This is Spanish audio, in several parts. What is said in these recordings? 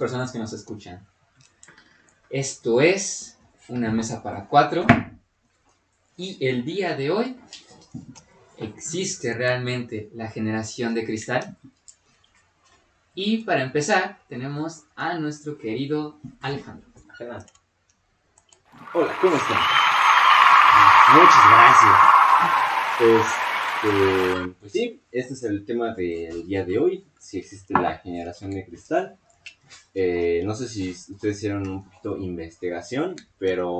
personas que nos escuchan. Esto es una mesa para cuatro y el día de hoy existe realmente la generación de cristal. Y para empezar tenemos a nuestro querido Alejandro. Hola, ¿cómo están? Muchas gracias. Este, pues sí, este es el tema del día de hoy, si existe la generación de cristal. Eh, no sé si ustedes hicieron un poquito investigación, pero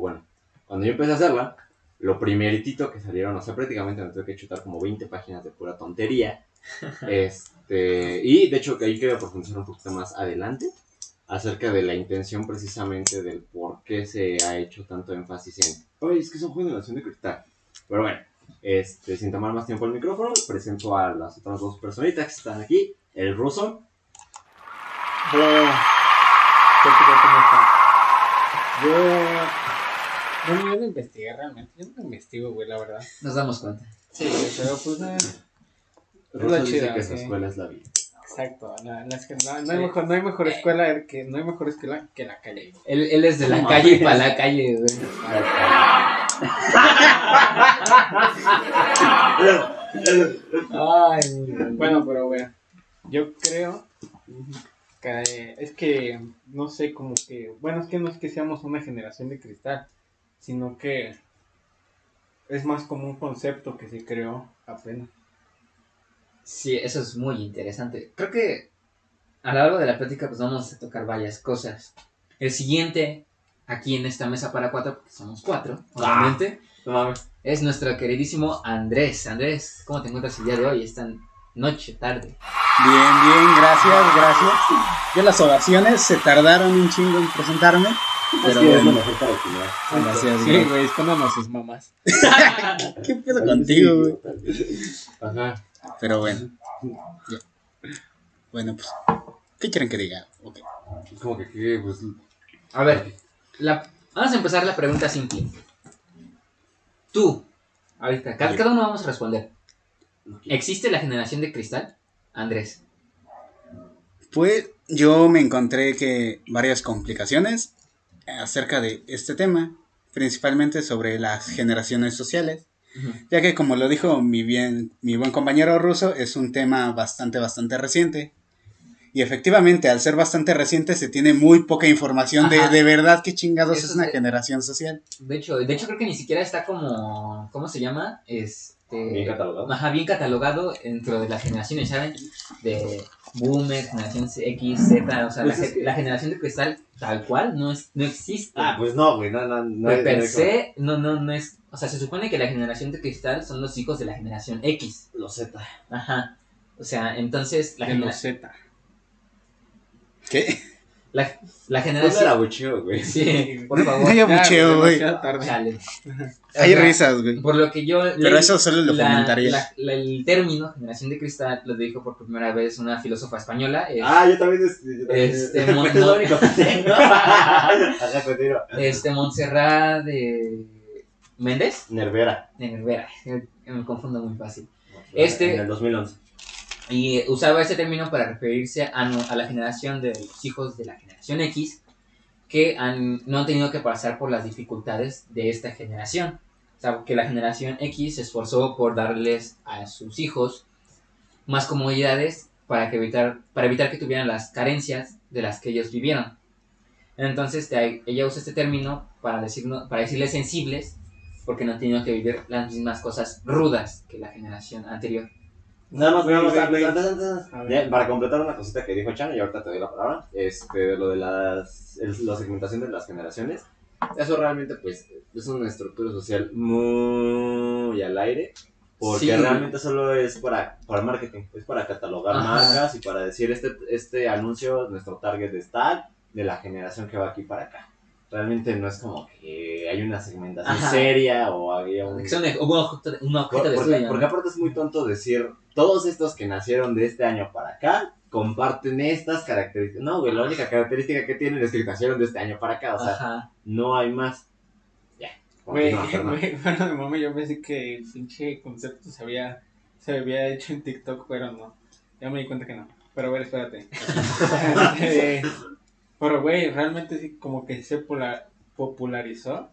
bueno, cuando yo empecé a hacerla, lo primeritito que salieron, o sea, prácticamente me tuve que chutar como 20 páginas de pura tontería. este, y de hecho que ahí quería profundizar un poquito más adelante acerca de la intención precisamente del por qué se ha hecho tanto énfasis en, oye, es que son generación de cristal. Pero bueno, este, sin tomar más tiempo el micrófono, presento a las otras dos personitas que están aquí. El ruso. Bueno, ¿qué tal, cómo? Yo. Bueno, yo no investigué realmente. Yo no investigo, güey, la verdad. Nos damos cuenta. Sí, pero pues. eh, Ruso la dice chida, que su sí. escuela es la vida. exacto. La, la escuela- no, no hay mejor, no hay mejor escuela que no hay mejor escuela que la calle. güey. Él, él es de la calle y para la calle, güey. Ay. Bueno, pero bueno, yo creo es que no sé, como que, bueno, es que no es que seamos una generación de cristal, sino que es más como un concepto que se creó apenas. Sí, eso es muy interesante. Creo que a lo largo de la plática pues vamos a tocar varias cosas. El siguiente, aquí en esta mesa para cuatro, porque somos cuatro, obviamente, No mames. es nuestro queridísimo Andrés. Andrés, ¿cómo te encuentras el día de hoy? Esta noche, tarde. Bien, bien, gracias, gracias. Yo las oraciones se tardaron un chingo en presentarme, pero bueno, gracias. Sí, güey. a sus mamás. ¿Qué pedo contigo, güey? Ajá. Pero bueno, ya. Bueno, pues, ¿qué quieren que diga? Ok. Como que, que, pues, A ver, la- vamos a empezar la pregunta simple. Tú, ahorita, cada, cada uno vamos a responder. ¿Existe la generación de cristal? Andrés. Pues yo me encontré que varias complicaciones acerca de este tema, principalmente sobre las generaciones sociales, ya que como lo dijo mi bien mi buen compañero ruso, es un tema bastante bastante reciente. Y efectivamente, al ser bastante reciente, se tiene muy poca información de, Ajá. de verdad qué chingados Eso es una es de- generación social. De hecho, de hecho creo que ni siquiera está como, ¿cómo se llama? Este, bien catalogado. Ajá, bien catalogado dentro de las generaciones, ¿saben? De Boomer, generación X, Z, o sea, la, Pues es ge- que- la generación de cristal tal cual no, es, no existe. Ah, pues no, güey, no, no, no. Per- no per es se, no, no, no es, o sea, se supone que la generación de cristal son los hijos de la generación X. Los Z. Ajá. O sea, entonces la, De genera- los Z. ¿Qué? La, la Pues era generación... bucheo, güey. Sí, por favor. No, yo Ya, bucheo, güey. Chale. Hay risas, güey. Por lo que yo Pero eso solo lo la- comentaría. la- la- el término generación de cristal lo dijo por primera vez una filósofa española. es- Ah, yo también. es- yo también- Este, mon- es lo único que tengo. Este, Montserrat de Méndez, Nervera. de Nervera, me me confundo muy fácil. Este- En el 2011. Y usaba ese término para referirse a, no- a la generación de los hijos de la generación X que han, no han tenido que pasar por las dificultades de esta generación. O sea, que la generación X se esforzó por darles a sus hijos más comodidades para, que evitar, para evitar que tuvieran las carencias de las que ellos vivieron. Entonces ella usa este término para, decirnos, para decirles sensibles porque no han tenido que vivir las mismas cosas rudas que la generación anterior. Nada más, nada más, antes, antes, antes, A ver. ya, para completar una cosita que dijo Chan, y ahorita te doy la palabra, este, lo de las, el- la segmentación de las generaciones, eso realmente, pues, es una estructura social muy al aire, porque Sí. realmente solo es para, para marketing, es para catalogar Ajá. marcas y para decir, este, este anuncio, nuestro target es tal, de la generación que va aquí para acá. Realmente no es como que hay una segmentación Ajá. seria o había un... Que sea un, un objeto, un objeto Por- de porque, porque aparte es muy tonto decir, todos estos que nacieron de este año para acá comparten estas características. No, güey, la única característica que tienen es que nacieron de este año para acá, o sea, Ajá. no hay más. Ya. Güey, bueno, de momento yo pensé que el pinche concepto se había, se había hecho en TikTok, pero no. Ya me di cuenta que no. Pero a ver, espérate. Este, pero, güey, realmente sí, como que se popularizó.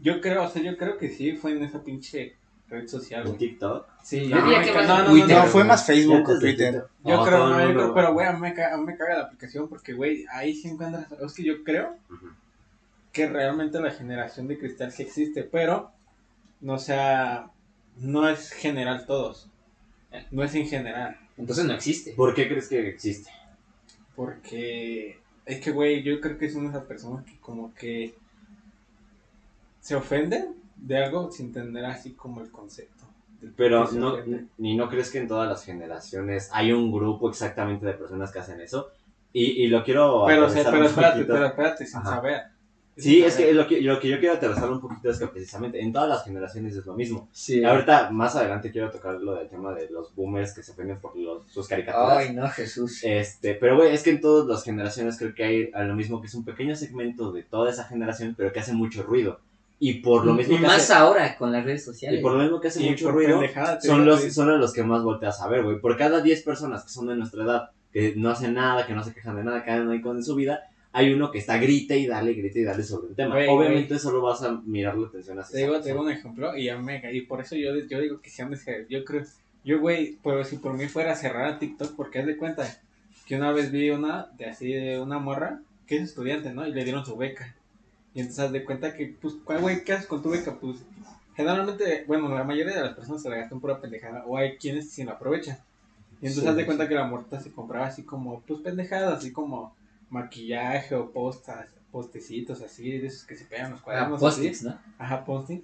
Yo creo, o sea, yo creo que sí fue en esa pinche red social, En güey. TikTok. Sí, Yo diría que no, no, no, Twitter, no, No, fue más Facebook o Twitter. Yo No, creo, no, yo creo, pero güey, a mí me, ca- a mí me caga la aplicación porque, güey, ahí sí encuentras, es que yo creo que realmente la generación de cristal sí existe, pero no sea, no es general todos, no es en general, Entonces no existe. ¿Por qué crees que existe? porque es que, güey, yo creo que es una de esas personas que como que se ofenden de algo sin entender así como el concepto. Pero no, ni no crees que en todas las generaciones hay un grupo exactamente de personas que hacen eso. Y, y lo quiero Pero, se- pero espérate, pero espérate, sin Ajá. saber. Sí, Sin es que lo, que lo que yo quiero aterrizar un poquito es que precisamente en todas las generaciones es lo mismo. Sí. Ahorita, más adelante, quiero tocar lo del tema de los boomers que se ofenden por los, sus caricaturas. Ay, no, Jesús. Este, pero güey, es que en todas las generaciones creo que hay a lo mismo que es un pequeño segmento de toda esa generación, pero que hace mucho ruido. Y por lo mismo y que más hace, ahora con las redes y sociales. por lo mismo que hace Y mucho ruido, son los, son a los que más volteas a ver, güey. Por cada 10 personas que son de nuestra edad, que no hacen nada, que no se quejan de nada, que andan ahí con su vida, hay uno que está grite y dale, grite y dale sobre un tema. Obviamente solo vas a mirar la atención hacia Te digo, te digo un ejemplo y ya me y por eso yo, yo digo que se han de. Yo creo, yo güey, pero si por mí fuera a cerrar a TikTok, porque haz de cuenta que una vez vi una de así de una morra que es estudiante, ¿no? Y le dieron su beca. Y entonces haz de cuenta que, pues, ¿cuál, güey, ¿qué haces con tu beca? Pues, generalmente, bueno, la mayoría de las personas se la gastan pura pendejada, o hay quienes sí la aprovechan. Y entonces Sí, haz de sí. cuenta que la morta se compraba así como, pues, pendejadas, así como maquillaje o postas, postecitos así, de esos que se pegan los Ah, cuadernos. así. post-its, ¿no? Ajá, posting.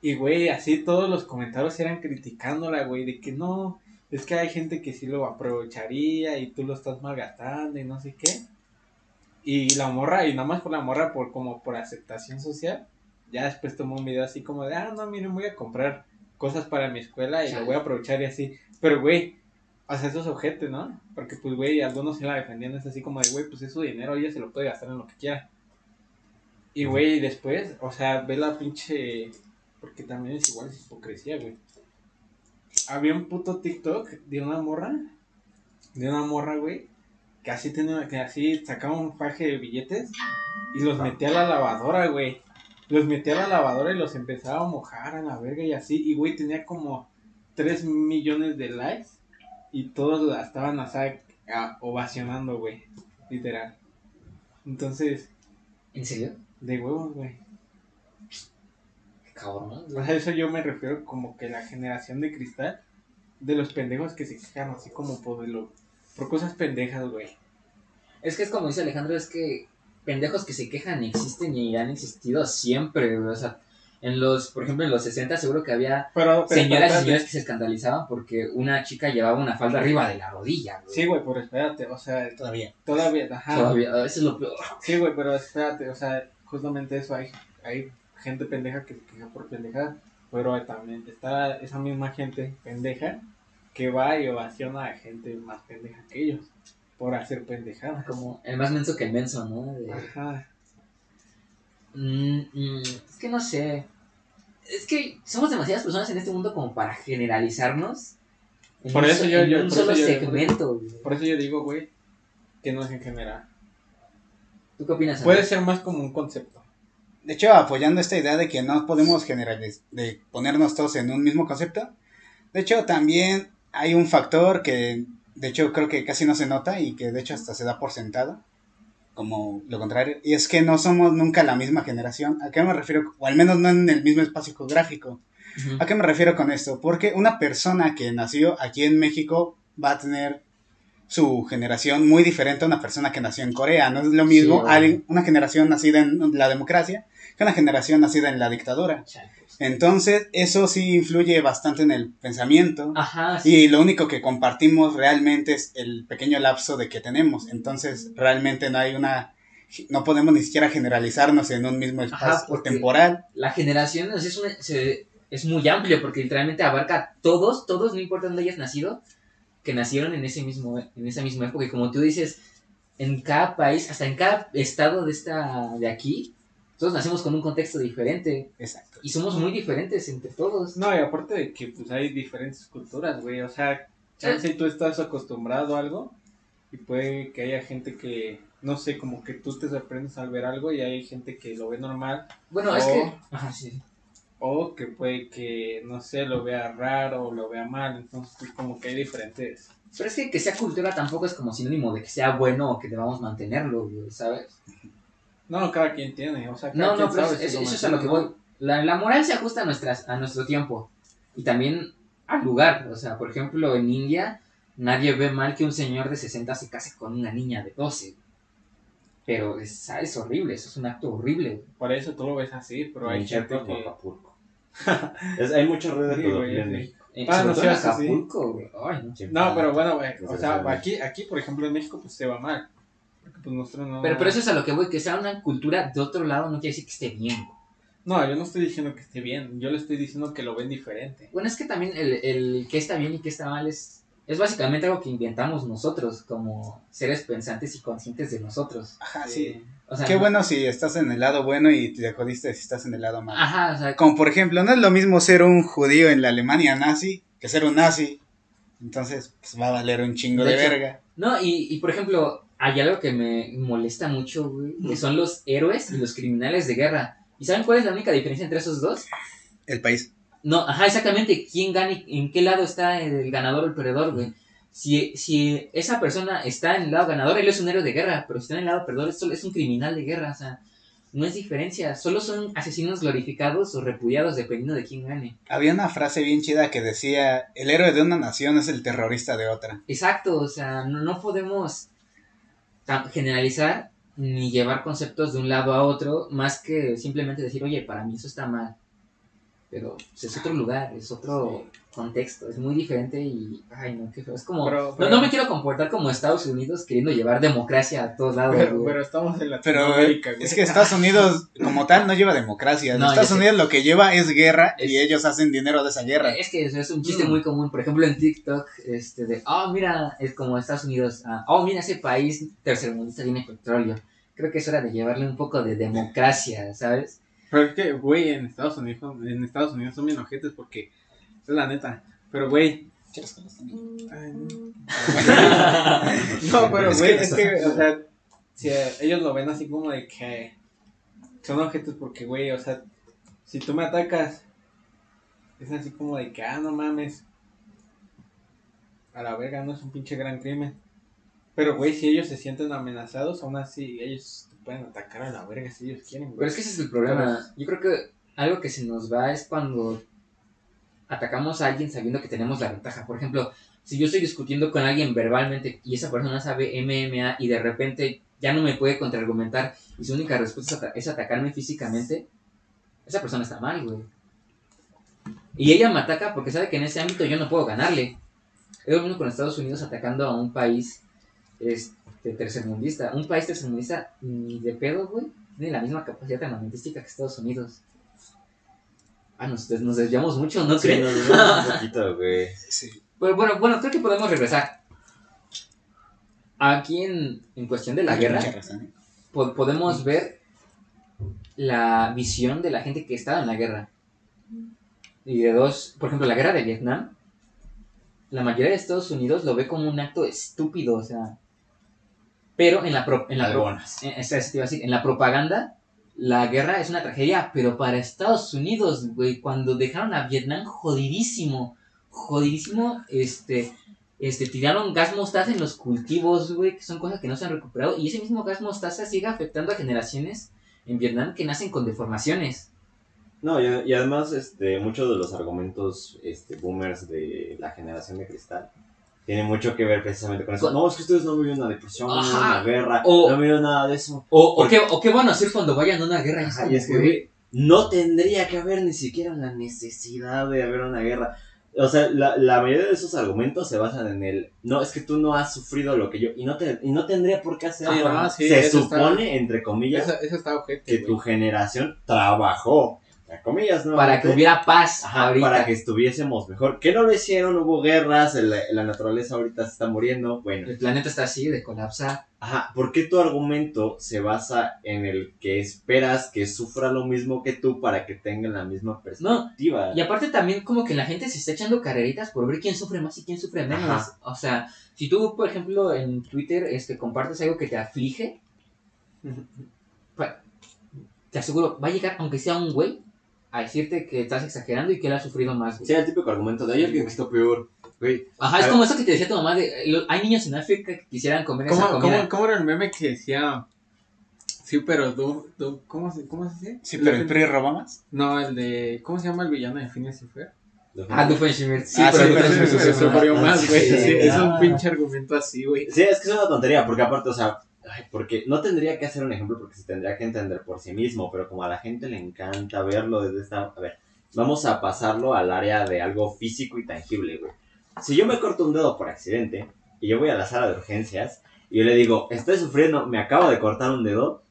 Y, güey, así todos los comentarios eran criticándola, güey, de que no, es que hay gente que sí lo aprovecharía y tú lo estás malgastando y no sé qué. Y la morra, y nada más por la morra, por como por aceptación social, ya después tomó un video así como de, ah, no, miren, voy a comprar cosas para mi escuela y lo voy a aprovechar y así. Pero, güey, o sea, esos objetos, ¿no? Porque, pues, güey, algunos se la defendían, es así como de, güey, pues es su dinero, ella se lo puede gastar en lo que quiera. Y, güey, después, o sea, ve la pinche. Porque también es igual, es hipocresía, güey. Había un puto TikTok de una morra. De una morra, güey. Que así tenía, que así sacaba un faje de billetes. Y los metía a la lavadora, güey. Los metía a la lavadora y los empezaba a mojar a la verga y así. Y, güey, tenía como 3 millones de likes. Y todos la estaban así, a- ovacionando, güey. Literal. Entonces, ¿En serio? de huevos, güey. Cabrón. Sea, eso yo me refiero como que la generación de cristal de los pendejos que se quejan así como por lo por cosas pendejas, güey. Es que es como dice Alejandro, es que pendejos que se quejan existen y han existido siempre, güey. O sea, en los, por ejemplo, en los 60 seguro que había Pero, pero señoras y señores que se escandalizaban porque una chica llevaba una falda arriba de la rodilla, güey. Sí, güey, pero espérate, o sea, Todavía. todavía, ajá. Todavía, eso es lo peor. Sí, güey, pero espérate, o sea, justamente eso hay hay gente pendeja que se queja por pendejada, pero también está esa misma gente pendeja que va y ovaciona a gente más pendeja que ellos por hacer pendejadas. Como el más menso que el menso, ¿no? De- Ajá. Mm, mm, es que no sé. Es que somos demasiadas personas en este mundo como para generalizarnos. En Por un eso so- yo- en yo- un por solo eso yo- segmento. güey. Por eso yo digo, güey, que no es en general. ¿Tú qué opinas? Puede ser más como un concepto. De hecho, apoyando esta idea de que no podemos generalizar, de ponernos todos en un mismo concepto, de hecho también hay un factor que de hecho creo que casi no se nota y que de hecho hasta se da por sentado, como lo contrario, y es que no somos nunca la misma generación. ¿A qué me refiero? O al menos no en el mismo espacio geográfico. ¿A qué me refiero con esto? Porque una persona que nació aquí en México va a tener su generación muy diferente a una persona que nació en Corea. No es lo mismo una generación nacida en la democracia que una generación nacida en la dictadura. Chale. Entonces, eso sí influye bastante en el pensamiento. Ajá, sí. Y lo único que compartimos realmente es el pequeño lapso de que tenemos. Entonces, realmente no hay una... No podemos ni siquiera generalizarnos en un mismo espacio temporal. La generación o sea, es, una- se- es muy amplio porque literalmente abarca a todos, todos, no importa dónde hayas nacido, que nacieron en ese mismo, en esa misma época. Y como tú dices, en cada país, hasta en cada estado de esta, de aquí, todos nacemos con un contexto diferente. Exacto. Y somos muy diferentes entre todos. No, y aparte de que pues hay diferentes culturas, güey. O sea, chance tú estás acostumbrado a algo y puede que haya gente que, no sé, como que tú te sorprendes al ver algo y hay gente que lo ve normal Bueno, es que. Ajá, sí. o que puede que, no sé, lo vea raro o lo vea mal. Entonces, pues, como que hay diferentes. Pero es que que sea cultura tampoco es como sinónimo de que sea bueno o que debamos mantenerlo, güey, ¿sabes? No, cada quien tiene, o sea, cada No, quien no, pero sabe eso, eso es a lo que voy. La, la moral se ajusta a, nuestras, a nuestro tiempo y también al lugar. O sea, por ejemplo, en India nadie ve mal que un señor de 60 se case con una niña de 12. Pero es, es horrible, eso es un acto horrible. Por eso tú lo ves así, pero hay En gente que... Acapulco. Es- hay mucho ruido de Sí, pedofilia en sí. México. Eh, Ah, no así. Acapulco, güey. Ay, no. No, pero bueno, güey, o sea, Desgraciadamente. aquí, aquí, por ejemplo, en México, pues te va mal. Porque pues no... Pero, pero eso es a lo que voy, que sea una cultura de otro lado no quiere decir que esté bien. No, yo no estoy diciendo que esté bien, yo le estoy diciendo que lo ven diferente. Bueno, es que también el, el que está bien y que está mal es, es básicamente algo que inventamos nosotros como seres pensantes y conscientes de nosotros. Ajá, sí. O sea, Qué no- bueno si estás en el lado bueno y te jodiste si estás en el lado malo. Ajá, o sea, Como por ejemplo, no es lo mismo ser un judío en la Alemania nazi que ser un nazi. Entonces, pues va a valer un chingo De de, hecho- verga. No, y, y por ejemplo, hay algo que me molesta mucho, güey, que son los héroes y los criminales de guerra. ¿Y saben cuál es la única diferencia entre esos dos? El país. No, ajá, exactamente, quién gana y en qué lado está el ganador o el perdedor, güey. Si, si esa persona está en el lado ganador, él es un héroe de guerra, pero si está en el lado perdedor, es, un criminal de guerra, o sea, no es diferencia, solo son asesinos glorificados o repudiados dependiendo de quién gane. Había una frase bien chida que decía, el héroe de una nación es el terrorista de otra. Exacto, o sea, no, no podemos generalizar ni llevar conceptos de un lado a otro, más que simplemente decir, oye, para mí eso está mal. Pero pues, es otro lugar, es otro contexto, es muy diferente y, ay, no, qué feo. Es como, Pero- no, pero- no me quiero comportar como Estados Unidos queriendo llevar democracia a todos lados. Pero, pero estamos en Pero Latinoamérica, güey. es que Estados Unidos como tal no lleva democracia. No, Estados sé. Unidos lo que lleva es guerra y ellos hacen dinero de esa guerra. Es que eso es un chiste Mm. muy común, por ejemplo en TikTok, este de, oh mira, es como Estados Unidos, ah, oh mira ese país tercermundista tiene petróleo. Creo que es hora de llevarle un poco de democracia, ¿sabes? Pero es que, güey, en Estados Unidos, en Estados Unidos son bien ojetes porque es la neta. Pero, güey, ay, no. No, pero, Es güey, que- es que, o sea, si eh, ellos lo ven así como de que son ojetes porque, güey, o sea, si tú me atacas, es así como de que, ah, no mames, a la verga, no es un pinche gran crimen. Pero, güey, si ellos se sienten amenazados, aún así ellos te pueden atacar a la verga si ellos quieren, güey. Pero es que ese es el problema. Yo creo que algo que se nos va es cuando atacamos a alguien sabiendo que tenemos la ventaja. Por ejemplo, si yo estoy discutiendo con alguien verbalmente y esa persona sabe MMA y de repente ya no me puede contraargumentar y su única respuesta es, ata- es atacarme físicamente, esa persona está mal, güey. Y ella me ataca porque sabe que en ese ámbito yo no puedo ganarle. Es lo mismo con Estados Unidos atacando a un país este, tercermundista. Un país tercermundista ni de pedo, güey. Tiene la misma capacidad armamentística que Estados Unidos. Ah, nos, des- nos desviamos mucho, ¿no Sí, crees? nos vemos un poquito, güey. Sí. Pero bueno, bueno, creo que podemos regresar. Aquí en, en cuestión de la guerra, razón, ¿eh? po- podemos ver la visión de la gente que estaba en la guerra. Y de dos, por ejemplo, la guerra de Vietnam, la mayoría de Estados Unidos lo ve como un acto estúpido, o sea. Pero en la, pro- en la, pro- en la propaganda, la guerra es una tragedia, pero para Estados Unidos, güey, cuando dejaron a Vietnam jodidísimo, jodidísimo, este, este, tiraron gas mostaza en los cultivos, güey, que son cosas que no se han recuperado, y ese mismo gas mostaza sigue afectando a generaciones en Vietnam que nacen con deformaciones. No, y, además, este, muchos de los argumentos este, boomers de la generación de cristal tienen mucho que ver precisamente con eso. Con- No, es que ustedes no vivieron una depresión, no vivieron Ajá. una guerra, O- no vivieron nada de eso. O, qué, o qué van a hacer cuando vayan a una guerra. Y Ajá, como, y es que, güey, güey, no tendría que haber ni siquiera la necesidad de haber una guerra. O sea, la, la mayoría de esos argumentos se basan en el, no, es que tú no has sufrido lo que yo, y no, te, y no tendría por qué hacerlo. Sí, se está- supone, entre comillas, Eso, eso está ojete, que güey. tu generación trabajó a comillas, ¿no? para que hubiera paz Ajá, ahorita. para que estuviésemos mejor. Que no lo hicieron, hubo guerras, la, la naturaleza ahorita se está muriendo. Bueno, El planeta está así de colapsar. ajá, ¿por qué tu argumento se basa en el que esperas que sufra lo mismo que tú para que tengan la misma perspectiva? Y aparte también como que la gente se está echando carreritas por ver quién sufre más y quién sufre menos. Ajá. O sea, si tú, por ejemplo, en Twitter este, compartes algo que te aflige, te aseguro, va a llegar, aunque sea un güey, a decirte que estás exagerando y que él ha sufrido más. güey. Sí, el típico argumento de hay alguien que está peor. Güey, Ajá, es A como eso que te decía tu mamá de, lo- hay niños en África que quisieran comer esa ¿Cómo, comida. cómo, cómo era el meme que decía? Sí, pero tú, tú ¿cómo, se, ¿cómo se dice? Sí, pero el PRI roba más. No, el de, ¿cómo se llama el villano de Phineas y Fer? Ah, Doofenshmirtz. Sí, Ah, pero sí, sí, más. sufrió más, güey. Sí, Sí, es un pinche argumento así, güey. Sí, es que es una tontería, porque aparte, o sea, ay, porque no tendría que hacer un ejemplo porque se tendría que entender por sí mismo, pero como a la gente le encanta verlo desde esta... A ver, vamos a pasarlo al área de algo físico y tangible, güey. Si yo me corto un dedo por accidente y yo voy a la sala de urgencias y yo le digo, estoy sufriendo, me acabo de cortar un dedo,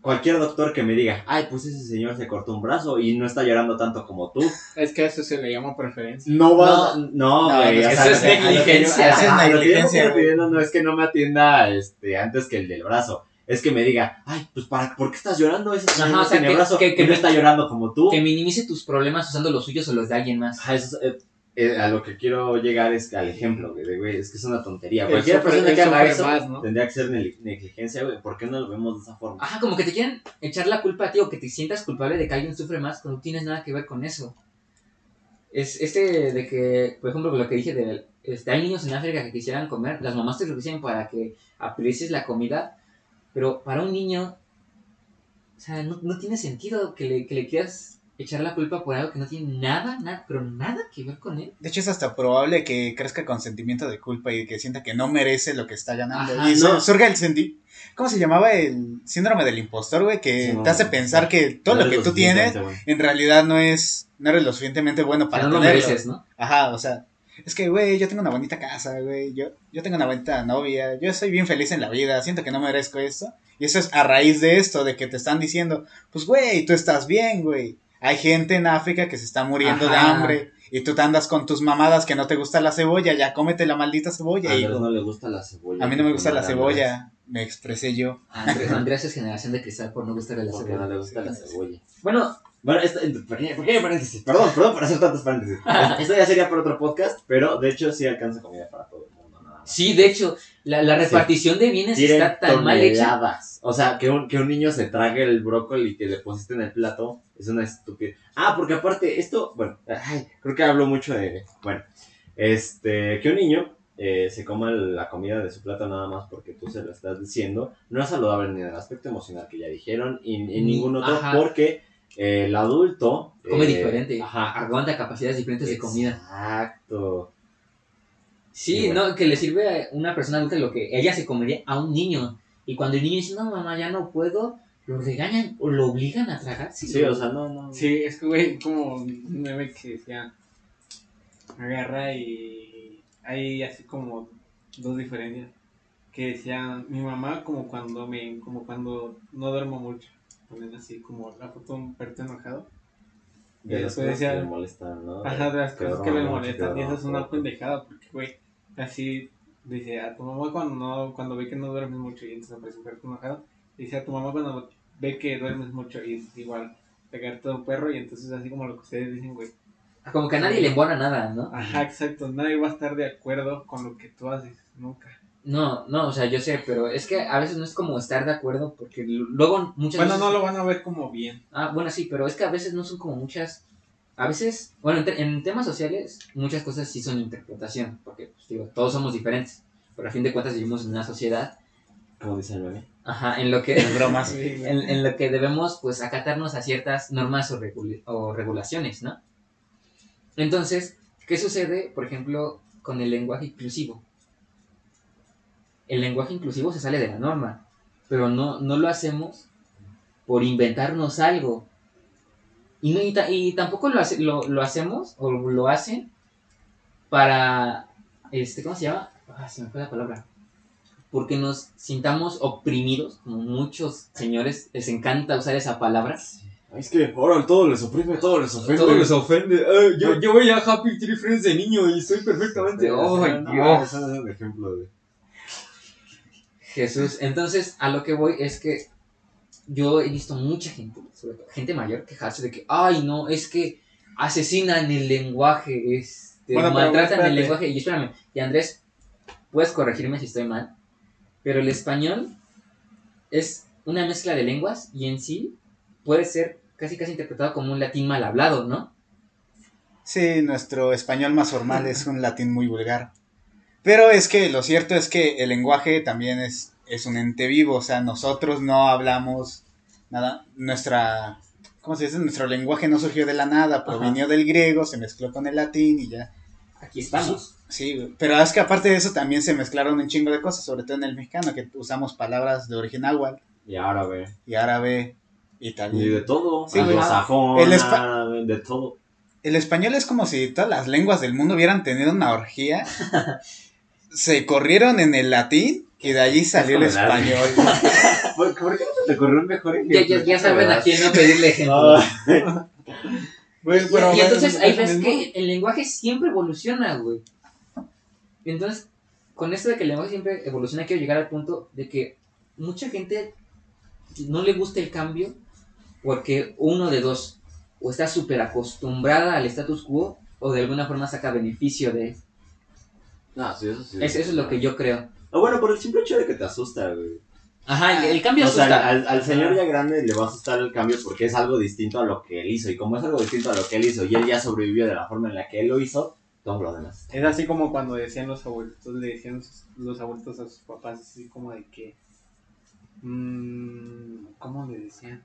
cualquier doctor que me diga, ay, pues ese señor se cortó un brazo y no está llorando tanto como tú, Es que a eso se le llama preferencia. no va, no, No, güey, no, o eso sea, es que- negligencia. Eso es negligencia, no es que no me atienda este, antes que el del brazo. Es que me diga, ay, pues para, ¿por qué estás llorando? Ese señor Ajá, no o sea, tiene que- brazo que- y que no está llorando como tú. Que minimice tus problemas usando los suyos o los de alguien más. Ajá, eso es, eh, eh, a lo que quiero llegar es que al ejemplo, güey, de, güey, es que es una tontería. Cualquier persona que haga eso más, ¿no? tendría que ser neg- negligencia, güey. ¿Por qué no lo vemos de esa forma? Ajá, como que te quieren echar la culpa a ti o que te sientas culpable de que alguien sufre más cuando no tienes nada que ver con eso. Es este de que, por ejemplo, lo que dije de, este, hay niños en África que quisieran comer, las mamás te lo dicen para que aprecies la comida, pero para un niño, o sea, no, no tiene sentido que le, que le quieras echar la culpa por algo que no tiene nada, nada, pero nada que ver con él. De hecho, es hasta probable que crezca con sentimiento de culpa y que sienta que no merece lo que está ganando. Ajá, y no. su- surge el senti ¿Cómo se llamaba el síndrome del impostor, güey? Que Sí, te hace pensar que todo No lo que tú tienes en realidad no es no eres lo suficientemente bueno para no lo tenerlo. mereces, ¿no? Ajá, o sea, es que, güey, yo tengo una bonita casa, güey, yo, yo tengo una bonita novia, yo soy bien feliz en la vida, siento que no merezco esto. Y eso es a raíz de esto, de que te están diciendo, pues, güey, tú estás bien, güey. Hay gente en África que se está muriendo de hambre y tú te andas con tus mamadas que no te gusta la cebolla, ya cómete la maldita A cebolla, Andrés hijo. no le gusta la cebolla. A mí no me gusta la Andrés. cebolla, me expresé yo. Andrés, Andrés es generación de cristal por no gustarle la Porque no cebolla. le gusta la cebolla. Bueno, Bueno, esto, pequeño, pequeño paréntesis. Perdón, perdón por hacer tantos paréntesis. Esto ya sería para otro podcast, pero de hecho sí alcanza comida para todo el mundo. Nada más. sí, de hecho, la, la Sí. repartición de bienes Tienen está tan mal hecha. O sea, que un, que un niño se trague el brócoli que le pusiste en el plato es una estupidez. Ah, porque aparte, esto, bueno, ay, creo que hablo mucho de. Bueno, este, que un niño eh, se coma la comida de su plato nada más porque tú se lo estás diciendo, no es saludable ni en el aspecto emocional que ya dijeron y en Ni- ningún otro, ajá. porque eh, el adulto. Come eh, diferente, Ajá. aguanta capacidades diferentes de comida. Exacto. Sí, bueno. no, que le sirve a una persona adulta lo que ella se comería a un niño. Y cuando el niño dice, no, mamá, ya no puedo, lo regañan o lo obligan a tragar. Sí, o sea, no, no. Sí, es que, güey, como un meme que decía, agarra y hay así como dos diferencias. Que decía, mi mamá como cuando me, como cuando no duermo mucho. Ponen así como la foto de un perro enojado. De las Después cosas que decía- le molestan, ¿no? Ajá, de las Que cosas que le molestan. que Y eso es una pendejada, porque, güey, así dice a tu mamá cuando no, cuando ve que no duermes mucho y entonces aparece un perro enojado. Dice a tu mamá cuando ve que duermes mucho y es igual pegarte a un perro y entonces así como lo que ustedes dicen, güey. Como que a nadie le embona nada, ¿no? Ajá, exacto. Nadie va a estar de acuerdo con lo que tú haces, nunca. No, no, o sea, yo sé, pero es que a veces no es como estar de acuerdo porque luego muchas Bueno, veces... no lo van a ver como bien. Ah, bueno, sí, pero es que a veces no son como muchas... A veces, bueno, en, en temas sociales muchas cosas sí son interpretación, porque, pues, digo, todos somos diferentes, pero a fin de cuentas vivimos en una sociedad, Como dice el meme. Ajá, en lo que... Es bromas. En, en lo que debemos pues acatarnos a ciertas normas o, regula- o regulaciones, ¿no? Entonces, ¿qué sucede, por ejemplo, con el lenguaje inclusivo? El lenguaje inclusivo se sale de la norma, pero no, no lo hacemos por inventarnos algo. Y, no, y, ta- y tampoco lo, hace- lo, lo hacemos o lo hacen para, este, ¿cómo se llama? Ah, se me fue la palabra. Porque nos sintamos oprimidos, como muchos señores les encanta usar esa palabra, Es que ahora todo les oprime, todo les ofende. Todo les ofende. Yo, yo veía Happy Tree Friends de niño y soy perfectamente. ¡Ay, no, Dios! Eso no es un ejemplo de. Jesús. Entonces, a lo que voy es que yo he visto mucha gente, sobre todo gente mayor, quejarse de que, ay, no, es que asesinan el lenguaje, este, Bueno, maltratan el lenguaje. Y espérame, y Andrés, puedes corregirme si estoy mal, pero el español es una mezcla de lenguas y en sí puede ser casi casi interpretado como un latín mal hablado, ¿no? Sí, nuestro español más formal es un latín muy vulgar. Pero es que lo cierto es que el lenguaje también es, es un ente vivo, o sea, nosotros no hablamos nada, nuestra, ¿cómo se dice? Nuestro lenguaje no surgió de la nada, provenió del griego, se mezcló con el latín y ya. Aquí estamos. Sí, pero es que aparte de eso también se mezclaron un chingo de cosas, sobre todo en el mexicano, que usamos palabras de origen náhuatl Y árabe. y árabe, Y de italiano. todo. Sí. Anglosajón, El de todo. El español es como si todas las lenguas del mundo hubieran tenido una orgía. se corrieron en el latín y de allí salió el Es como el español. ¿Por, por qué no se te ocurrió un mejor Ya, ejemplo? ya, ya saben a quién no pedirle ejemplo. Y- entonces ¿es ahí ves que el lenguaje siempre evoluciona, güey. Entonces, con esto de que el lenguaje siempre evoluciona, quiero llegar al punto de que mucha gente no le gusta el cambio porque uno de dos, o está súper acostumbrada al status quo, o de alguna forma saca beneficio de eso. No, sí, eso sí. Es- eso es lo que yo creo. Ah, bueno, por el simple hecho de que te asusta, güey. Ajá, el, el cambio O sea, asusta. al, al señor ya grande le va a asustar el cambio porque es algo distinto a lo que él hizo. Y como es algo distinto a lo que él hizo y él ya sobrevivió de la forma en la que él lo hizo, todo lo demás. Es así como cuando decían los abuelitos, le decían los abuelitos a sus papás, así como de que. mm, ¿Cómo le decían?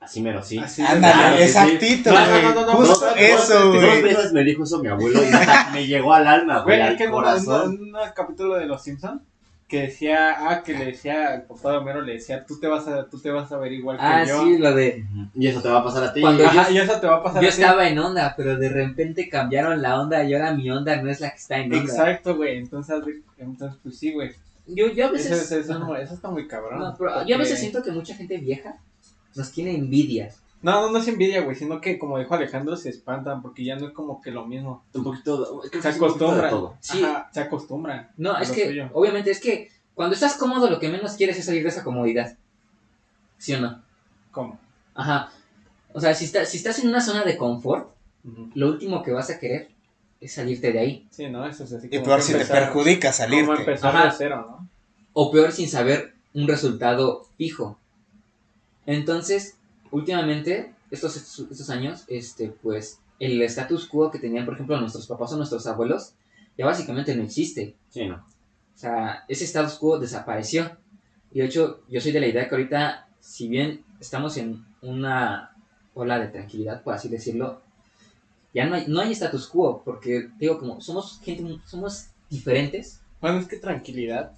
Así mero, sí. Así Ándale, exactito, No, no, güey. no, no, no, Justo no, no, eso, Dos güey. veces me dijo eso mi abuelo y me llegó al alma, güey, Güey, al corazón. en un capítulo de Los Simpsons que decía, ah, que le decía, el papá de Homero le decía, tú te vas a, tú te vas a ver igual que Ah, yo. sí, lo de... Y eso te va a pasar a ti. Cuando yo- y eso te va a pasar Yo a ti. estaba en onda, pero de repente cambiaron la onda y ahora mi onda no es la que está en onda. Exacto, güey, entonces, entonces, pues sí, güey. Yo, yo a veces... eso, eso, no- eso está muy cabrón. No, pero yo a veces siento que mucha gente vieja nos tiene envidia. No, no, no es envidia, güey, sino que, como dijo Alejandro, se espantan porque ya no es como que lo mismo. Un poquito. creo que Se acostumbran. todo. Sí. Ajá, se acostumbran. No, es que, suyo. obviamente, es que cuando estás cómodo, lo que menos quieres es salir de esa comodidad. ¿Sí o no? ¿Cómo? Ajá. O sea, si, estás si estás en una zona de confort, lo último que vas a querer es salirte de ahí. Sí, ¿no? Eso es así. Y peor si te perjudica Como salirte. empezar Ajá. de cero, ¿no? O peor, sin saber un resultado fijo. Entonces, últimamente, estos, estos años, este, pues, el status quo que tenían, por ejemplo, nuestros papás o nuestros abuelos, ya básicamente no existe. Sí, no. O sea, ese status quo desapareció. Y de hecho, yo soy de la idea que ahorita, si bien estamos en una ola de tranquilidad, por así decirlo, ya no hay, no hay status quo, porque digo, como somos gente, somos diferentes. Bueno, es que tranquilidad.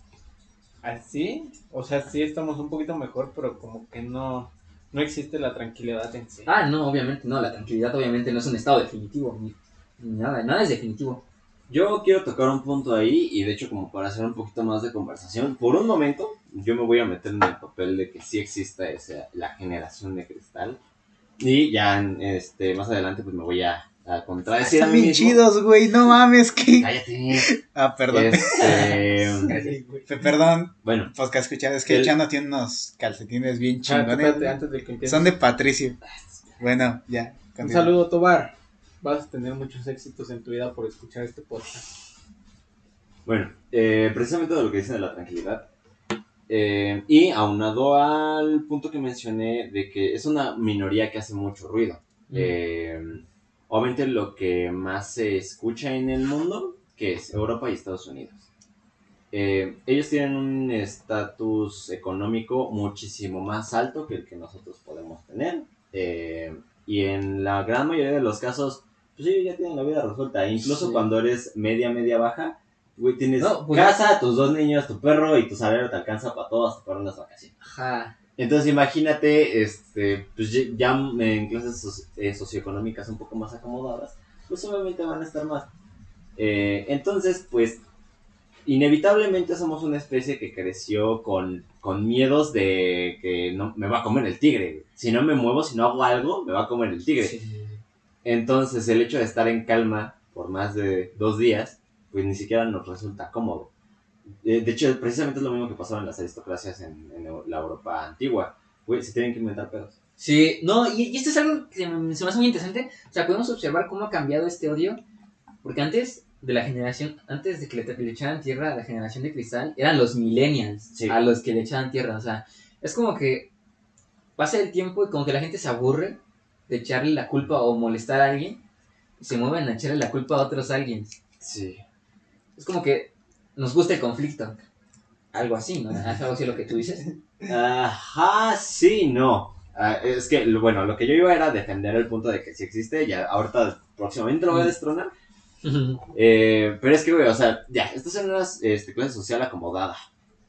Así, o sea, sí estamos un poquito mejor, pero como que no, no existe la tranquilidad en sí. Ah, no, obviamente no, la tranquilidad obviamente no es un estado definitivo, ni, ni nada, nada es definitivo. Yo quiero tocar un punto ahí y de hecho como para hacer un poquito más de conversación, por un momento yo me voy a meter en el papel de que sí exista esa, la generación de cristal y ya este más adelante pues me voy a, a contradecir Están mí bien chidos, güey. No mames, que. Cállate. Ah, perdón. Este, Perdón, bueno, pues que escuchar. Es que El- Chano tiene unos calcetines bien Ah, chingones. espérate, güey. antes de que empieces. Son de Patricio. Bueno, ya. Un saludo, Tobar. Vas a tener muchos éxitos en tu vida por escuchar este podcast. Bueno, eh, precisamente de lo que dicen de la tranquilidad. eh, y aunado al punto que mencioné de que es una minoría que hace mucho ruido. Eh, obviamente lo que más se escucha en el mundo, que es Europa y Estados Unidos. Eh, ellos tienen un estatus económico muchísimo más alto que el que nosotros podemos tener. Eh, y en la gran mayoría de los casos, pues ellos ya tienen la vida resuelta. Incluso Sí. cuando eres media, media baja, güey, tienes No, pues- casa, tus dos niños, tu perro y tu salario te alcanza para todo hasta para unas vacaciones. Ajá. Entonces imagínate, este, pues ya- en clases soci- eh, socioeconómicas un poco más acomodadas, pues obviamente van a estar más. Eh, entonces, pues, inevitablemente somos una especie que creció con, con miedos de que no, me va a comer el tigre. Si no me muevo, si no hago algo, me va a comer el tigre. Sí. Entonces, el hecho de estar en calma por más de dos días, pues ni siquiera nos resulta cómodo. Eh, De hecho, precisamente es lo mismo que pasaba en las aristocracias en, en la Europa antigua. Güey, se tienen que inventar pedos. Sí, no, y, y esto es algo que se me hace muy interesante. O sea, podemos observar cómo ha cambiado este odio. Porque antes de la generación, antes de que le, le echaran tierra a la generación de cristal, eran los millennials Sí. a los que le echaban tierra. O sea, es como que pasa el tiempo y como que la gente se aburre de echarle la culpa o molestar a alguien. Y se mueven a echarle la culpa a otros alguien. Sí. Es como que nos gusta el conflicto. Algo así, ¿no? ¿Es algo así lo que tú dices? Ajá, sí, no. Ah, es que, bueno, lo que yo iba era defender el punto de que si existe, ya ahorita próximamente lo voy a destronar. Eh, pero es que, güey, o sea, ya, estás en una este, clase social acomodada.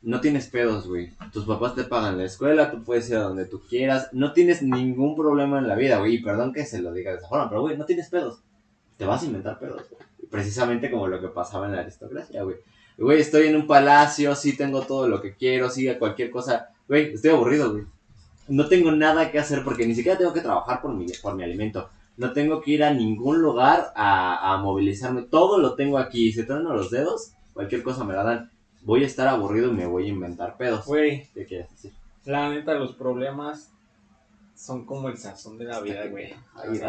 No tienes pedos, güey. Tus papás te pagan la escuela, tú puedes ir a donde tú quieras. No tienes ningún problema en la vida, güey. Y perdón que se lo diga de esa forma, pero, güey, no tienes pedos. Te vas a inventar pedos, güey. Precisamente como lo que pasaba en la aristocracia, güey. Güey, estoy en un palacio, sí tengo todo lo que quiero, sí, a cualquier cosa. Güey, estoy aburrido, güey. No tengo nada que hacer porque ni siquiera tengo que trabajar por mi, por mi alimento. No tengo que ir a ningún lugar a, a movilizarme. Todo lo tengo aquí. Si trueno los dedos, cualquier cosa me la dan. Voy a estar aburrido y me voy a inventar pedos. Güey, ¿Qué quieres decir? la neta, los problemas son como el sazón de la vida, güey. Güey.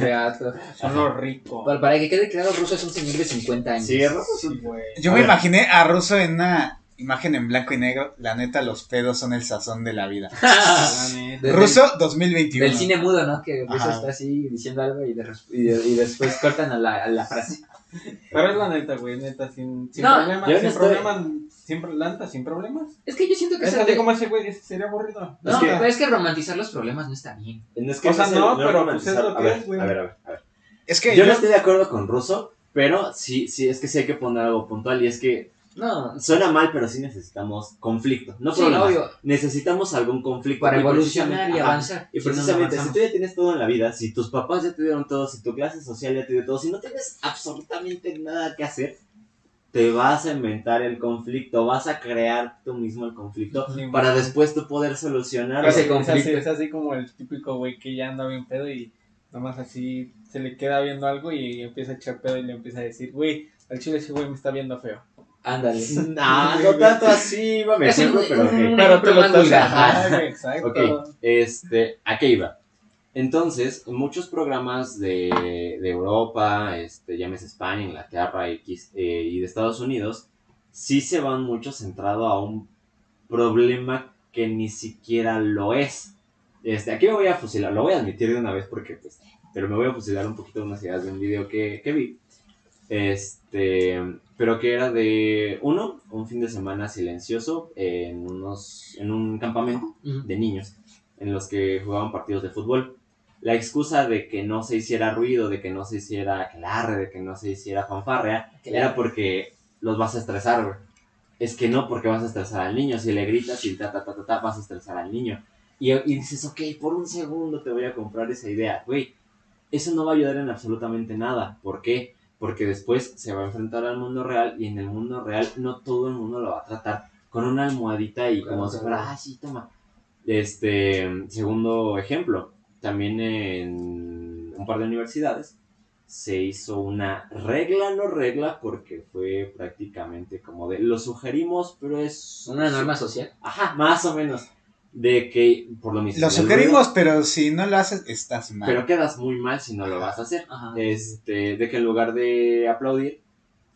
Reato. Son lo rico. Para, para que quede claro, Russo es un señor de 50 años. Sí, Russo es Sí, un- güey. Yo A me ver. imaginé a Russo en una imagen en blanco y negro. La neta, los pedos son el sazón de la vida. Russo el- 2021. Del cine mudo, ¿no? Que Russo Ajá. está así diciendo algo y, de y, de- y después cortan a la, a la frase. Pero es la neta, güey, neta, sin, sin No, problemas, sin estoy- problemas, sin, la neta, sin problemas. Es que yo siento que Es así como ese güey, ese sería aburrido. No, Es que- pero es que romantizar los problemas no está bien. No es que O sea, no, es pero, pues, romantizar. es lo a que ver, es, güey. A ver, a ver, a ver. Es que Yo yo, no estoy de acuerdo con Russo, pero sí, sí, es que sí hay que poner algo puntual y es que No, suena mal, pero sí necesitamos conflicto. No sí, problemas. obvio. Necesitamos algún conflicto. Para evolucionar precisamente- y ajá. avanzar. Y Si no, no precisamente, si tú ya tienes todo en la vida, si tus papás ya te dieron todo, si tu clase social ya te dio todo, si no tienes absolutamente nada que hacer, te vas a inventar el conflicto, vas a crear tú mismo el conflicto Sí, para después tú poder solucionarlo. Ese es, conflicto. así, es así como el típico güey que ya anda bien pedo y nomás así se le queda viendo algo y empieza a echar pedo y le empieza a decir, güey, al chile ese güey me está viendo feo. Ándale. Nah, no tanto así, iba a Es un- decirlo, pero un- ok. un Pero te lo estás exacto. Ok, este, ¿a qué iba? Entonces, muchos programas de, de Europa, este, llámese España, Inglaterra X, eh, y de Estados Unidos, sí se van mucho centrado a un problema que ni siquiera lo es. Este, aquí me voy a fusilar, lo voy a admitir de una vez porque, pues, pero me voy a fusilar un poquito de unas ideas de un video que, que vi. Este, pero que era de, uno, un fin de semana silencioso en, unos, en un campamento de niños en los que jugaban partidos de fútbol. La excusa de que no se hiciera ruido, de que no se hiciera aquelarre, de que no se hiciera fanfarrea, era porque los vas a estresar, güey. Es que no, porque vas a estresar al niño. Si le gritas y ta, ta, ta, ta, ta, vas a estresar al niño. Y, y dices, ok, por un segundo te voy a comprar esa idea. Güey, eso no va a ayudar en absolutamente nada. ¿Por qué? Porque después se va a enfrentar al mundo real y en el mundo real no todo el mundo lo va a tratar con una almohadita y como Claro, si fuera, ah, sí, toma. Este, segundo ejemplo, también en un par de universidades se hizo una regla, no regla, porque fue prácticamente como de, lo sugerimos, pero es... Una norma social. Ajá, más o menos. De que, por lo mismo... lo sugerimos, ruido, pero si no lo haces, estás mal. Pero quedas muy mal si no lo vas a hacer. Ajá. Este, de que en lugar de aplaudir,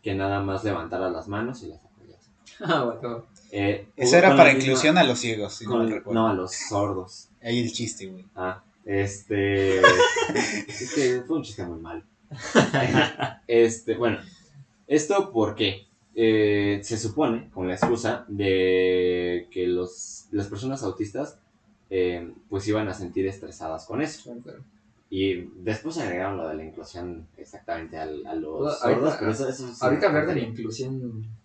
que nada más levantaras las manos y las apoyas. Ah, bueno. Eh, Eso era para misma- inclusión a los ciegos, si no con- recuerdo. no, a los sordos. Ahí el chiste, güey. Ah, este. es que fue un chiste muy mal. este, bueno, esto porque eh, se supone, con la excusa de que los, las personas autistas eh, pues iban a sentir estresadas con eso. Y después agregaron lo de la inclusión exactamente al- a, los sordos, ahorita- pero eso, eso es Ahorita una hablar de la inclusión.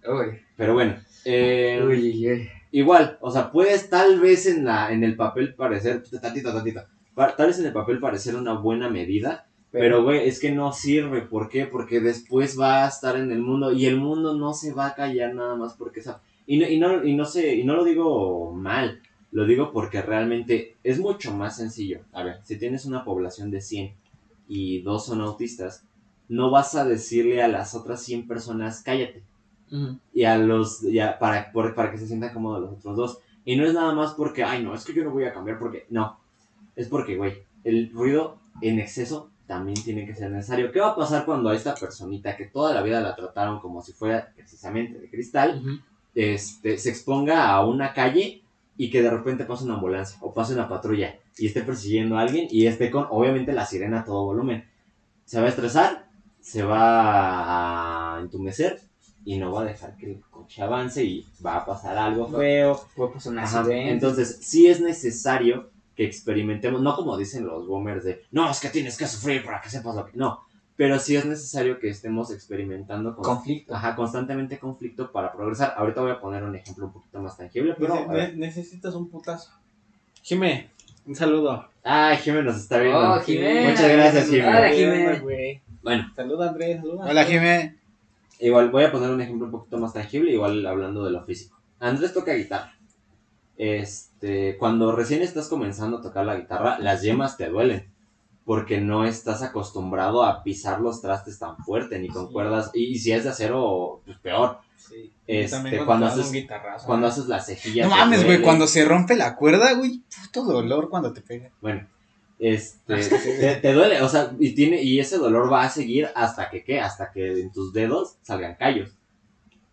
Uy. Pero bueno, eh, Uy. Igual, o sea, puedes tal vez en, la, en el papel parecer, tantito, tantito, tal vez en el papel parecer una buena medida, Pero, güey, es que no sirve. ¿Por qué? Porque después va a estar en el mundo y el mundo no se va a callar nada más porque esa... Y no, y no, y no sé, y no lo digo mal, lo digo porque realmente es mucho más sencillo. A ver, si tienes una población de 100 y dos son autistas, no vas a decirle a las otras 100 personas, cállate. Y a los, ya, para, por- para que se sientan cómodos los otros dos. Y no es nada más porque, ay, no, es que yo no voy a cambiar porque, no. Es porque, güey, el ruido en exceso también tiene que ser necesario. ¿Qué va a pasar cuando a esta personita que toda la vida la trataron como si fuera precisamente de cristal, este, se exponga a una calle y que de repente pase una ambulancia o pase una patrulla y esté persiguiendo a alguien y esté con, obviamente, la sirena a todo volumen? Se va a estresar, se va a entumecer y no va a dejar que el coche avance y va a pasar algo feo. Puede pasar un Ajá, accidente. Entonces, sí es necesario que experimentemos, no como dicen los boomers de, no, es que tienes que sufrir para que sepas lo que... No, pero sí es necesario que estemos experimentando con, conflicto. ajá, constantemente conflicto para progresar. Ahorita voy a poner un ejemplo un poquito más tangible, pero... Nece- ne- necesitas un putazo. Jimé, un saludo. Ay, Jimé nos está viendo. Oh, Jimé. Muchas gracias, Jimé. Hola, Jimé. güey. Bueno, Saluda, Andrés. Saluda. Hola, Jimé. igual voy a poner un ejemplo un poquito más tangible, igual hablando de lo físico. Andrés toca guitarra. Este, cuando recién estás comenzando a tocar la guitarra, las yemas te duelen. Porque no estás acostumbrado a pisar los trastes tan fuerte, ni con Sí. cuerdas. Y, y si es de acero, pues peor. Sí. Este, cuando haces- un guitarrazo. Cuando haces la cejilla. No mames, güey, cuando se rompe la cuerda, güey, puto dolor cuando te pega. Bueno, este, te, te duele, o sea, y tiene, y ese dolor va a seguir hasta que, ¿qué? Hasta que en tus dedos salgan callos.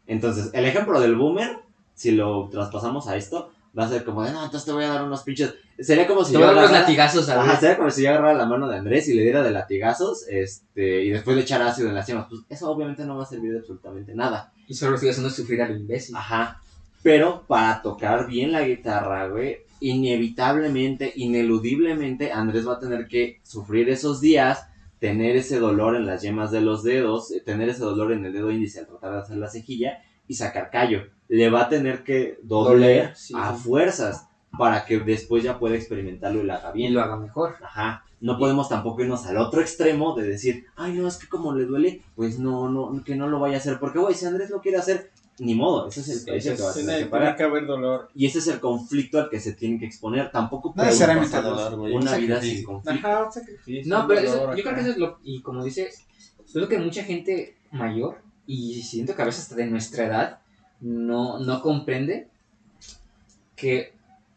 Entonces, el ejemplo del boomer, si lo traspasamos a esto, va a ser como de, no, entonces te voy a dar unos pinches, sería como si Te yo voy a dar unos latigazos a Ajá, sería como si yo agarrara la mano de Andrés y le diera de latigazos, este, y después le echara ácido en las yemas, pues eso obviamente no va a servir de absolutamente nada. Y solo estoy haciendo sufrir al imbécil. Ajá. Pero para tocar bien la guitarra, güey, inevitablemente, ineludiblemente, Andrés va a tener que sufrir esos días, tener ese dolor en las yemas de los dedos, eh, tener ese dolor en el dedo índice al tratar de hacer la cejilla y sacar callo. Le va a tener que doler Doler, sí, a sí. fuerzas para que después ya pueda experimentarlo y lo haga Y bien. lo haga mejor. Ajá. No podemos tampoco irnos al otro extremo de decir, ay, no, es que como le duele, pues no, no, que no lo vaya a hacer. Porque, güey, si Andrés lo quiere hacer, ni modo, ese es el precio que va a tener que pagar. que haber dolor. Y ese es el conflicto al que se tienen que exponer. Tampoco No necesariamente dolor, güey, Una un vida sin conflicto. Ajá, un sacrificio. No, pero eso- yo creo que eso es lo. Y como dice, es lo que mucha gente mayor, y siento que a veces hasta de nuestra edad, no, no comprende que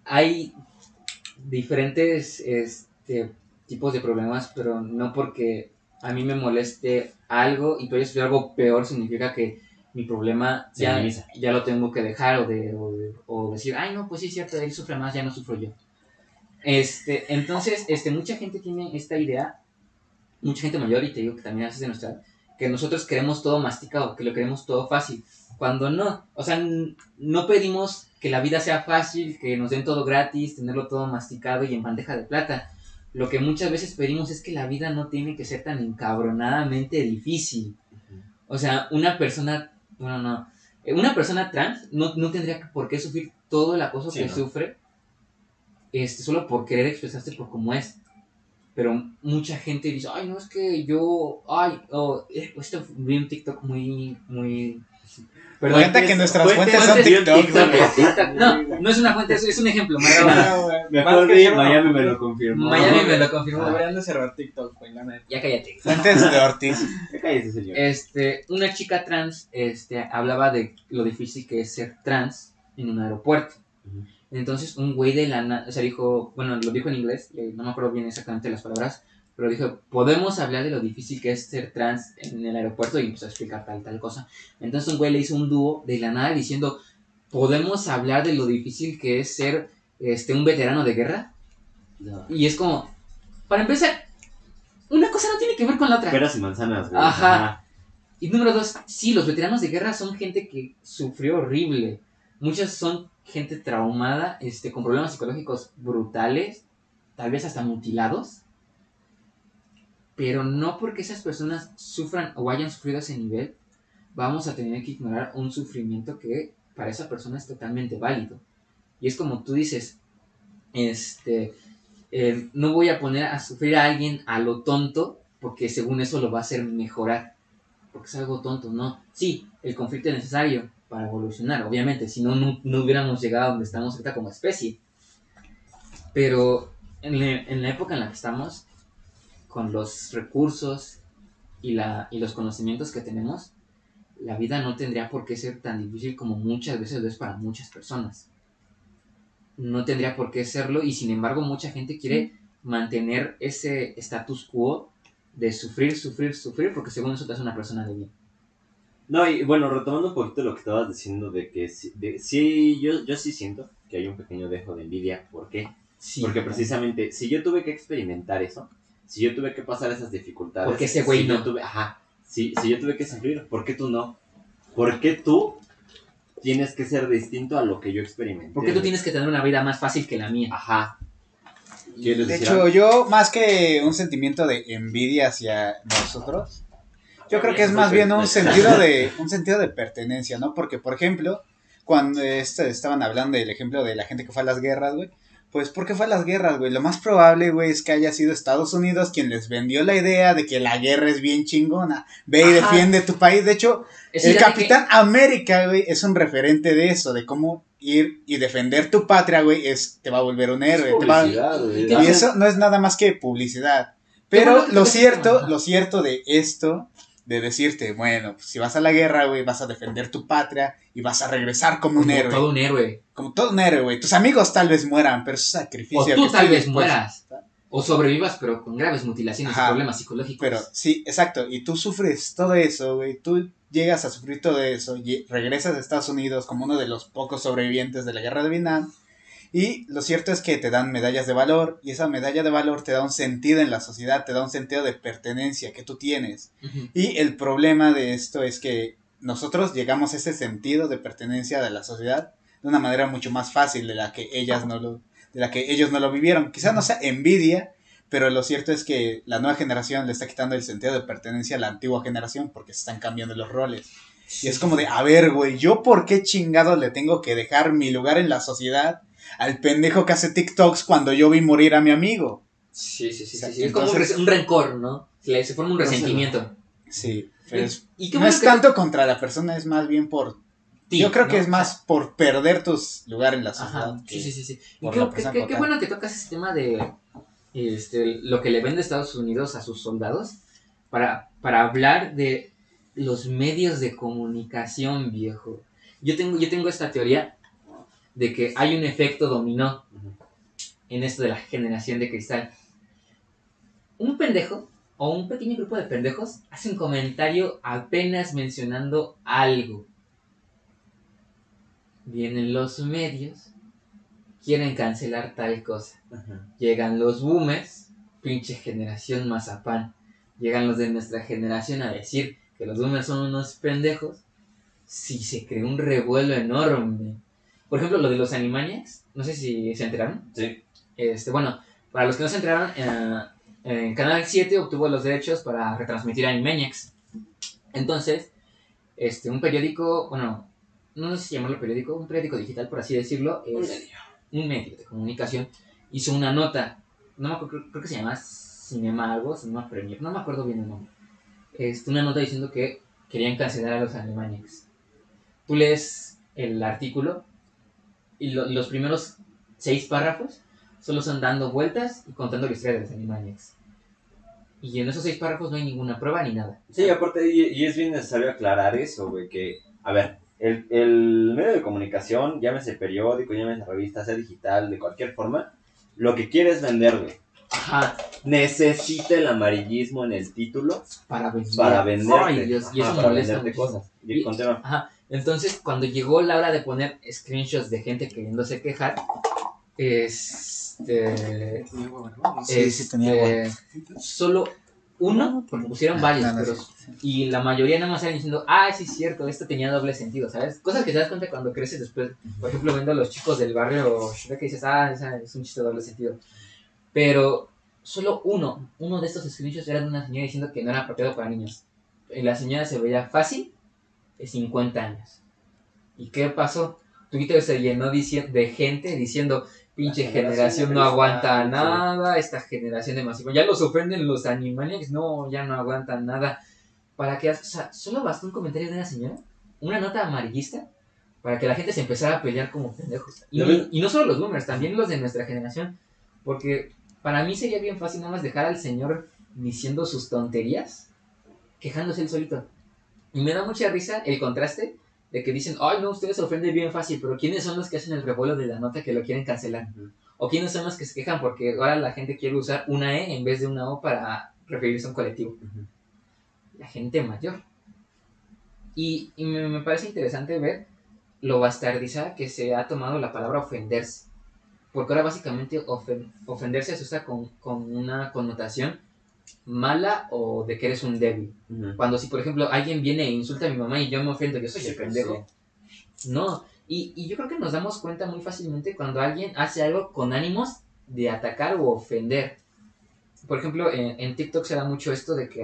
hay diferentes este, tipos de problemas, pero no porque a mí me moleste algo y tú hayas algo peor, significa que mi problema ya, ya lo tengo que dejar o, de, o, de- o decir, ay, no, pues sí, es cierto, él sufre más, ya no sufro yo. Este, entonces, este, mucha gente tiene esta idea, mucha gente mayor, y te digo que también haces de nuestra edad, que nosotros queremos todo masticado, que lo queremos todo fácil, cuando no, o sea, no pedimos que la vida sea fácil, que nos den todo gratis, tenerlo todo masticado y en bandeja de plata. Lo que muchas veces pedimos es que la vida no tiene que ser tan encabronadamente difícil. O sea, una persona, bueno, no, eh, una persona trans no, no tendría por qué sufrir todo el acoso Sí, que ¿no? sufre este, solo por querer expresarse por cómo es. Pero mucha gente dice, ay, no, es que yo, ay, oh, eh, esto vi un TikTok muy, muy... Perdón, Cuenta que nuestras fuentes fuentes son TikTok. No, no es una fuente, es, es un ejemplo. Mejor una- Miami me lo confirmó. Miami me lo confirmó. Deberían de cerrar TikTok, güey, la neta. Ya cállate. Fuentes de Ortiz. Ya cállese, señor. Este, una chica trans este, hablaba de lo difícil que es ser trans en un aeropuerto. Entonces, un güey de la nada, o sea, dijo, bueno, lo dijo en inglés, eh, no me acuerdo bien exactamente las palabras, pero dijo, podemos hablar de lo difícil que es ser trans en el aeropuerto y empezó a explicar tal, tal cosa. Entonces, un güey le hizo un dúo de la nada diciendo, podemos hablar de lo difícil que es ser este, un veterano de guerra. No. Y es como, para empezar, una cosa no tiene que ver con la otra. Peras y manzanas, güey. Ajá. Y número dos, sí, los veteranos de guerra son gente que sufrió horrible. Muchas son gente traumada, este, con problemas psicológicos brutales, tal vez hasta mutilados. Pero no porque esas personas sufran o hayan sufrido ese nivel, vamos a tener que ignorar un sufrimiento que para esa persona es totalmente válido. Y es como tú dices, este, eh, no voy a poner a sufrir a alguien a lo tonto porque según eso lo va a hacer mejorar. Porque es algo tonto, ¿no? Sí, el conflicto es necesario para evolucionar, obviamente, si no, no, hubiéramos llegado a donde estamos ahorita como especie. Pero en la, época en la que estamos, con los recursos y los conocimientos que tenemos, la vida no tendría por qué ser tan difícil como muchas veces lo es para muchas personas. No tendría por qué serlo y sin embargo mucha gente quiere mantener ese status quo de sufrir, sufrir, sufrir porque según eso te hace una persona de bien. No, y bueno, retomando un poquito lo que estabas diciendo de que sí, de- sí, yo, yo sí siento que hay un pequeño dejo de envidia. ¿Por qué? Sí, Porque precisamente, si yo tuve que experimentar eso, si yo tuve que pasar esas dificultades. Porque ese güey si yo no. tuve- ajá. Si, si yo tuve que sufrir, ¿por qué tú no? ¿Por qué tú tienes que ser distinto a lo que yo experimenté? ¿Por qué tú tienes que tener una vida más fácil que la mía? Ajá. ¿Quieres De decir hecho, algo? yo, más que un sentimiento de envidia hacia nosotros, yo creo que es más bien un sentido de, un sentido de pertenencia, ¿no? Porque, por ejemplo, cuando este, estaban hablando del ejemplo de la gente que fue a las guerras, güey, pues, ¿por qué fue a las guerras, güey? Lo más probable, güey, es que haya sido Estados Unidos quien les vendió la idea de que la guerra es bien chingona. Ve y Ajá. defiende tu país. De hecho, el que- Capitán América, güey, es un referente de eso, de cómo ir y defender tu patria, güey, es, te va a volver un héroe. te va- Publicidad, güey. ¿Qué y eso no es nada más que publicidad. Pero lo cierto, lo cierto de esto, de decirte, bueno, pues, si vas a la guerra, güey, vas a defender tu patria y vas a regresar como un como héroe. todo un héroe. Como todo un héroe, güey. Tus amigos tal vez mueran, pero es un sacrificio. O tú tal vez dispuesto- mueras. O sobrevivas, pero con graves mutilaciones Ajá. y problemas psicológicos. Pero sí, exacto. Y tú sufres todo eso, güey. Tú llegas a sufrir todo eso. Y regresas a Estados Unidos como uno de los pocos sobrevivientes de la guerra de Vietnam. Y lo cierto es que te dan medallas de valor. Y esa medalla de valor te da un sentido en la sociedad. Te da un sentido de pertenencia que tú tienes. Y el problema de esto es que nosotros llegamos a ese sentido de pertenencia de la sociedad de una manera mucho más fácil de la que ellas no lo, de la que ellos no lo vivieron. Quizás no sea envidia, pero lo cierto es que la nueva generación le está quitando el sentido de pertenencia a la antigua generación porque se están cambiando los roles. Y es como de, a ver, güey, ¿yo por qué chingados le tengo que dejar mi lugar en la sociedad al pendejo que hace TikToks cuando yo vi morir a mi amigo? Sí, sí, sí. sí, O sea, sí. Es como un, entonces- rencor, ¿no? Se, forma un No resentimiento. Sí, pero es- Y qué no bueno es que- tanto contra la persona, es más bien por ti, Yo creo que es más por perder tus lugar en la sociedad. Ajá, que- sí, sí, sí, sí. Y qué, bueno que tocas ese tema de este, lo que le vende Estados Unidos a sus soldados para, para hablar de los medios de comunicación, viejo. Yo tengo, yo tengo esta teoría de que hay un efecto dominó en esto de la generación de cristal. Un pendejo o un pequeño grupo de pendejos hace un comentario apenas mencionando algo. Vienen los medios, quieren cancelar tal cosa. Ajá. Llegan los boomers, pinche generación mazapán. Llegan los de nuestra generación a decir que los boomers son unos pendejos. Si se creó un revuelo enorme. Por ejemplo, lo de los Animaniacs, no sé si se enteraron. Sí. Este, bueno, para los que no se enteraron, eh, Canal 7 obtuvo los derechos para retransmitir Animaniacs. Entonces, este, un periódico, bueno, no sé si llamarlo periódico, un periódico digital, por así decirlo, es un medio de comunicación, hizo una nota, no me acuerdo, creo, creo que se llama Cinema algo, Cinema Premier, no me acuerdo bien el nombre. Este, una nota diciendo que querían cancelar a los Animaniacs. Tú lees el artículo y lo- los primeros seis párrafos solo son dando vueltas y contando la historia de los Animaniacs. Y en esos seis párrafos no hay ninguna prueba ni nada. Sí, aparte, y, y es bien necesario aclarar eso, güey, que, a ver, el, el medio de comunicación, llámese periódico, llámese revista, sea digital, de cualquier forma, lo que quiere es vender, güey. Ajá, Necesita el amarillismo en el título para vender. para venderte. Ay, Dios, y eso Ajá, para molesta venderte cosas. Y Y- continúa. Ajá, entonces cuando llegó la hora de poner screenshots de gente queriéndose quejar, este, Sí, sí tenía este, solo uno, porque pusieron varios, Ah, no, pero, y la mayoría nada más estaban diciendo, ah, sí es cierto, esto tenía doble sentido, ¿sabes? Cosas que te das cuenta cuando creces después, por ejemplo, viendo a los chicos del barrio Shrek que dices, ah, es un chiste de doble sentido. Pero solo uno, uno de estos screenshots era de una señora diciendo que no era apropiado para niños. Y la señora se veía fácil de 50 años. ¿Y qué pasó? Twitter se llenó de gente diciendo, pinche La generación generación no aguanta sí. nada, esta generación de masivo. Ya los ofenden los Animaniacs, no, ya no aguantan nada. Para que, o sea, solo bastó un comentario de una señora, una nota amarillista, para que la gente se empezara a pelear como pendejos. Y, y no solo los boomers, también los de nuestra generación. Porque para mí sería bien fácil nada más dejar al señor diciendo sus tonterías, quejándose él solito. Y me da mucha risa el contraste de que dicen, ay no, ustedes se ofenden bien fácil, pero ¿quiénes son los que hacen el revuelo de la nota que lo quieren cancelar? Ujú. ¿O quiénes son los que se quejan porque ahora la gente quiere usar una E en vez de una O para referirse a un colectivo? Ujú. La gente mayor. Y, y me, me parece interesante ver lo bastardizada que se ha tomado la palabra ofenderse. Porque ahora básicamente ofen- ofenderse se usa con, con una connotación mala o de que eres un débil. Cuando si, por ejemplo, alguien viene e insulta a mi mamá y yo me ofendo, yo soy el Sí, pendejo. No, y, y yo creo que nos damos cuenta muy fácilmente cuando alguien hace algo con ánimos de atacar o ofender. Por ejemplo, en, en TikTok se da mucho esto de que